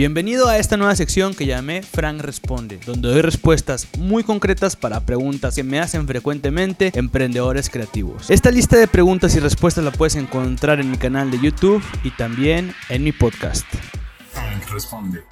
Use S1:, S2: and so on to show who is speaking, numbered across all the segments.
S1: Bienvenido a esta nueva sección que llamé Frank Responde, donde doy respuestas muy concretas para preguntas que me hacen frecuentemente emprendedores creativos. Esta lista de preguntas y respuestas la puedes encontrar en mi canal de YouTube y también en mi podcast. Frank Responde.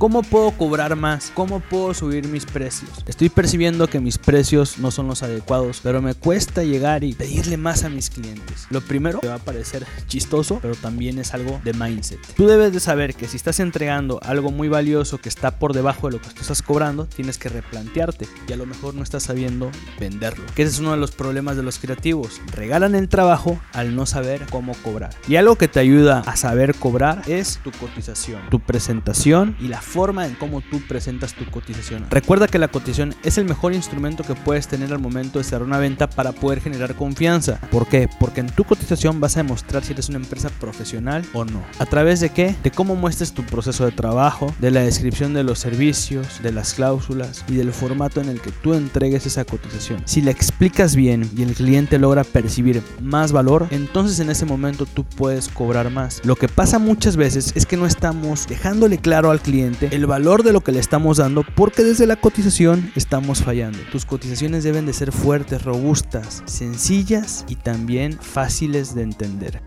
S1: ¿Cómo puedo cobrar más? ¿Cómo puedo subir mis precios? Estoy percibiendo que mis precios no son los adecuados, pero me cuesta llegar y pedirle más a mis clientes. Lo primero te va a parecer chistoso, pero también es algo de mindset. Tú debes de saber que si estás entregando algo muy valioso que está por debajo de lo que tú estás cobrando, tienes que replantearte y a lo mejor no estás sabiendo venderlo. Ese es uno de los problemas de los creativos. Regalan el trabajo al no saber cómo cobrar. Y algo que te ayuda a saber cobrar es tu cotización, tu presentación y la forma en cómo tú presentas tu cotización. Recuerda que la cotización es el mejor instrumento que puedes tener al momento de cerrar una venta para poder generar confianza. ¿Por qué? Porque en tu cotización vas a demostrar si eres una empresa profesional o no. ¿A través de qué? De cómo muestres tu proceso de trabajo, de la descripción de los servicios, de las cláusulas y del formato en el que tú entregues esa cotización. Si la explicas bien y el cliente logra percibir más valor, entonces en ese momento tú puedes cobrar más. Lo que pasa muchas veces es que no estamos dejándole claro al cliente el valor de lo que le estamos dando porque desde la cotización estamos fallando. Tus cotizaciones deben de ser fuertes, robustas, sencillas y también fáciles de entender.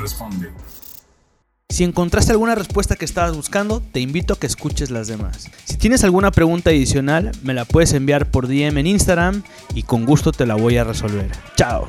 S1: responde. Si encontraste alguna respuesta que estabas buscando, te invito a que escuches las demás. Si tienes alguna pregunta adicional, me la puedes enviar por DM en Instagram y con gusto te la voy a resolver. Chao.